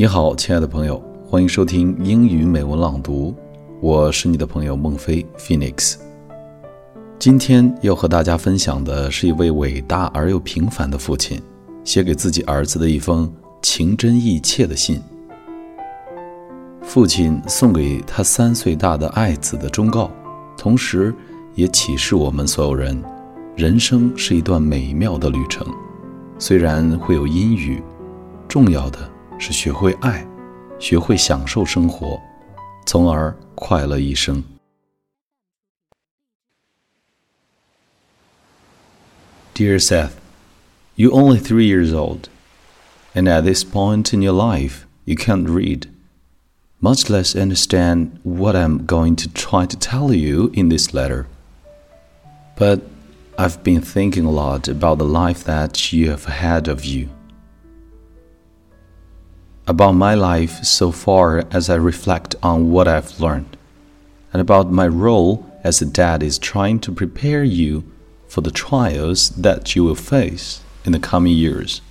你好，亲爱的朋友，欢迎收听英语美文朗读，我是你的朋友孟非 Phoenix。今天要和大家分享的是一位伟大而又平凡的父亲写给自己儿子的一封情真意切的信。父亲送给他三岁大的爱子的忠告，同时也启示我们所有人：人生是一段美妙的旅程，虽然会有阴雨，重要的。是学会爱，学会享受生活，从而快乐一生。Dear Seth, you're only three years old, and at this point in your life, you can't read, much less understand what I'm going to try to tell you in this letter. But I've been thinking a lot about the life that you have ahead of you about my life so far as I reflect on what I've learned, and about my role as a dad is trying to prepare you for the trials that you will face in the coming years.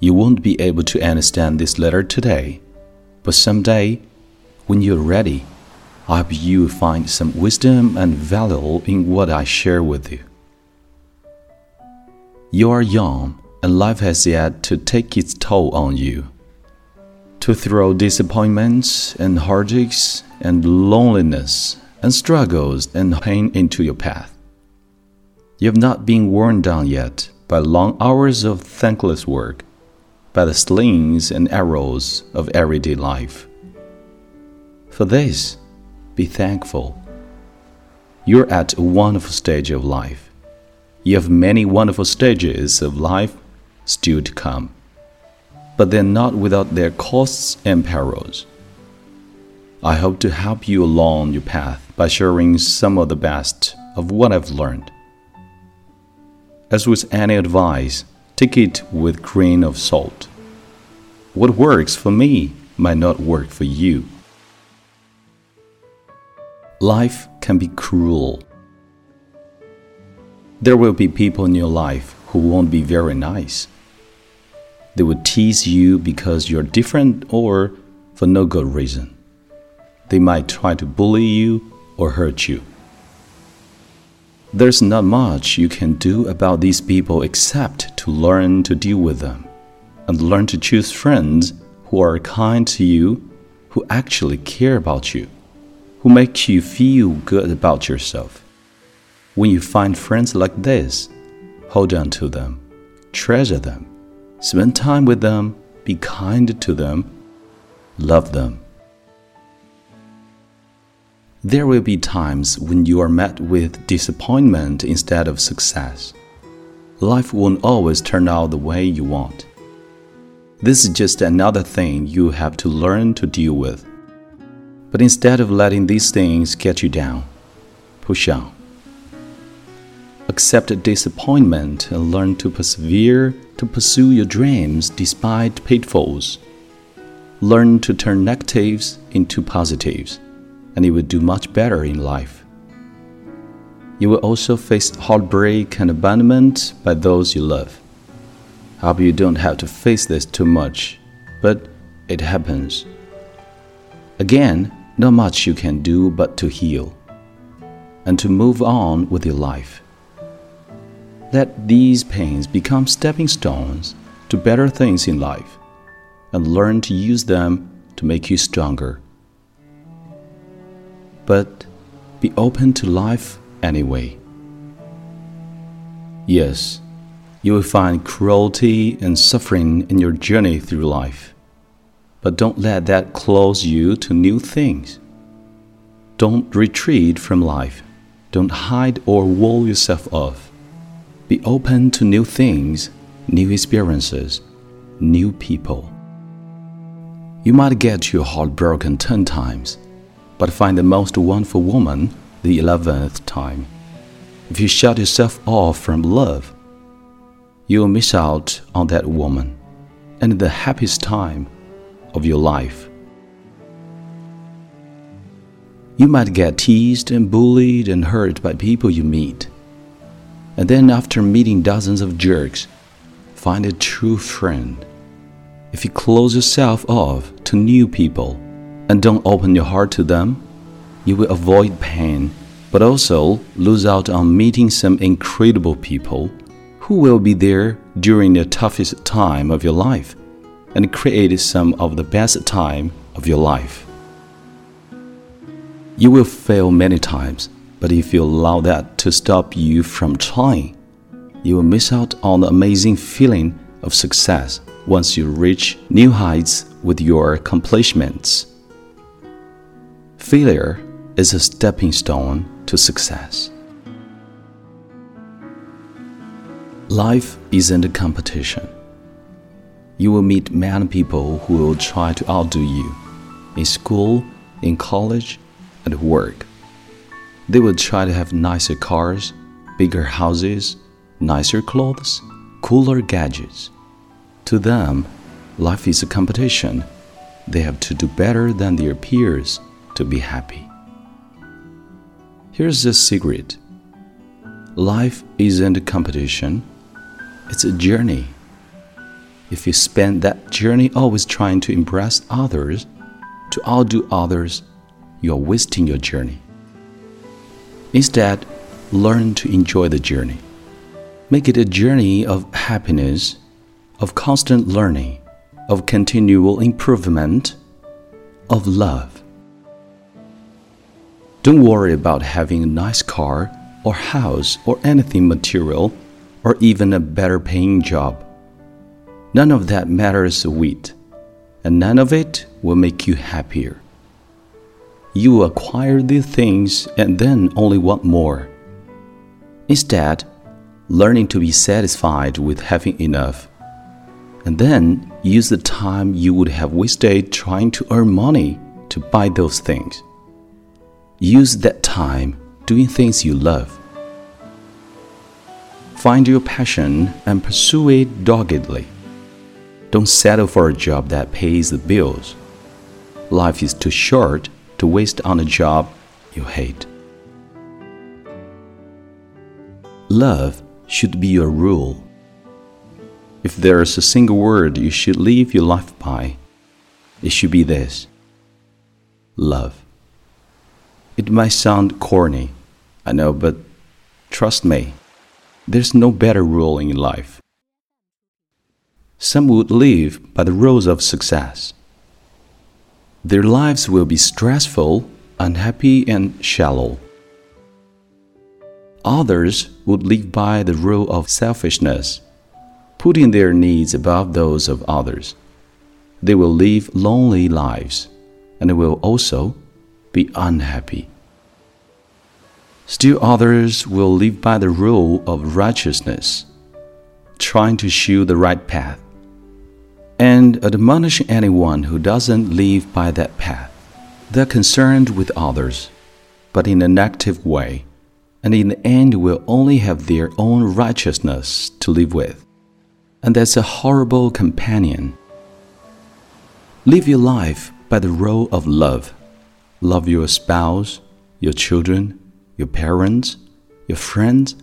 You won't be able to understand this letter today, but someday, when you're ready, I hope you find some wisdom and value in what I share with you. You are young and life has yet to take its toll on you. To throw disappointments and heartaches and loneliness and struggles and pain into your path. You have not been worn down yet by long hours of thankless work, by the slings and arrows of everyday life. For this, be thankful. You're at a wonderful stage of life. You have many wonderful stages of life still to come. But they're not without their costs and perils. I hope to help you along your path by sharing some of the best of what I've learned. As with any advice, take it with grain of salt. What works for me might not work for you. Life can be cruel. There will be people in your life who won't be very nice. They will tease you because you're different or for no good reason. They might try to bully you or hurt you. There's not much you can do about these people except to learn to deal with them and learn to choose friends who are kind to you, who actually care about you, who make you feel good about yourself. When you find friends like this, hold on to them, treasure them, spend time with them, be kind to them, love them. There will be times when you are met with disappointment instead of success. Life won't always turn out the way you want. This is just another thing you have to learn to deal with. But instead of letting these things get you down, push on accept disappointment and learn to persevere to pursue your dreams despite pitfalls. Learn to turn negatives into positives, and you will do much better in life. You will also face heartbreak and abandonment by those you love. I hope you don't have to face this too much, but it happens. Again, not much you can do but to heal and to move on with your life. Let these pains become stepping stones to better things in life and learn to use them to make you stronger. But be open to life anyway. Yes, you will find cruelty and suffering in your journey through life. But don't let that close you to new things. Don't retreat from life. Don't hide or wall yourself off. Be open to new things, new experiences, new people. You might get your heart broken 10 times, but find the most wonderful woman the 11th time. If you shut yourself off from love, you'll miss out on that woman and the happiest time of your life. You might get teased and bullied and hurt by people you meet and then after meeting dozens of jerks, find a true friend. If you close yourself off to new people and don't open your heart to them, you will avoid pain, but also lose out on meeting some incredible people who will be there during the toughest time of your life and create some of the best time of your life. You will fail many times, but if you allow that to stop you from trying, you will miss out on the amazing feeling of success once you reach new heights with your accomplishments. Failure is a stepping stone to success. Life isn't a competition. You will meet many people who will try to outdo you in school, in college, at work. They will try to have nicer cars, bigger houses, nicer clothes, cooler gadgets. To them, life is a competition. They have to do better than their peers to be happy. Here's the secret life isn't a competition, it's a journey. If you spend that journey always trying to impress others, to outdo others, you're wasting your journey. Instead, learn to enjoy the journey. Make it a journey of happiness, of constant learning, of continual improvement, of love. Don't worry about having a nice car or house or anything material or even a better paying job. None of that matters a whit, and none of it will make you happier. You acquire these things and then only want more. Instead, learning to be satisfied with having enough, and then use the time you would have wasted trying to earn money to buy those things. Use that time doing things you love. Find your passion and pursue it doggedly. Don't settle for a job that pays the bills. Life is too short to waste on a job you hate. Love should be your rule. If there is a single word you should live your life by, it should be this love. It might sound corny, I know, but trust me, there's no better rule in life. Some would live by the rules of success. Their lives will be stressful, unhappy, and shallow. Others would live by the rule of selfishness, putting their needs above those of others. They will live lonely lives and they will also be unhappy. Still others will live by the rule of righteousness, trying to shew the right path, and admonish anyone who doesn't live by that path. They're concerned with others, but in an active way, and in the end will only have their own righteousness to live with. And that's a horrible companion. Live your life by the rule of love Love your spouse, your children, your parents, your friends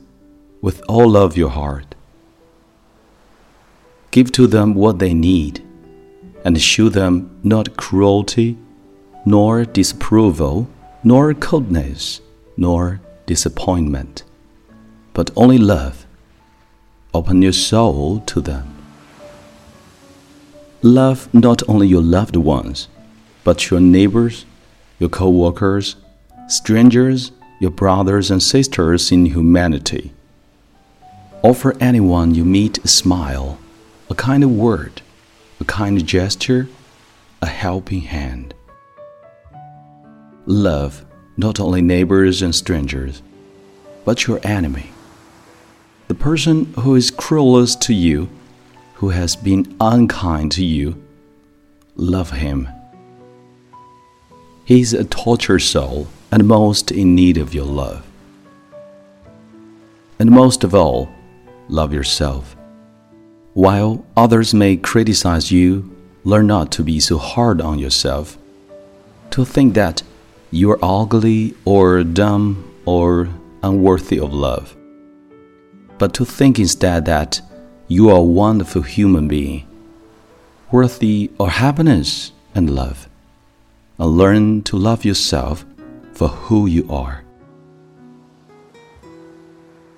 with all of your heart. Give to them what they need and show them not cruelty, nor disapproval, nor coldness, nor disappointment, but only love. Open your soul to them. Love not only your loved ones, but your neighbors your co workers, strangers, your brothers and sisters in humanity. Offer anyone you meet a smile, a kind of word, a kind gesture, a helping hand. Love not only neighbors and strangers, but your enemy. The person who is cruelest to you, who has been unkind to you, love him he is a tortured soul and most in need of your love. And most of all, love yourself. While others may criticize you, learn not to be so hard on yourself, to think that you are ugly or dumb or unworthy of love, but to think instead that You are a wonderful human being, worthy of happiness and love. And learn to love yourself for who you are.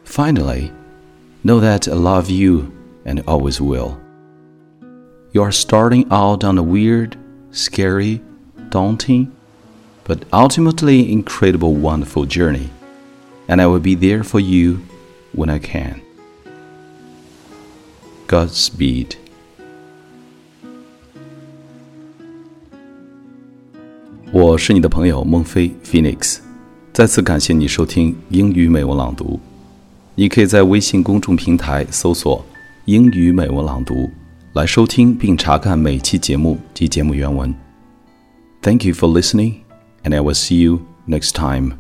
Finally, know that I love you and always will. You are starting out on a weird, scary, daunting, but ultimately incredible, wonderful journey, and I will be there for you when I can. Godspeed. 我是你的朋友孟非 Phoenix，再次感谢你收听英语美文朗读。你可以在微信公众平台搜索“ 英语美文朗读”来收听并查看每期节目及节目原文。Thank you for listening, and I will see you next time.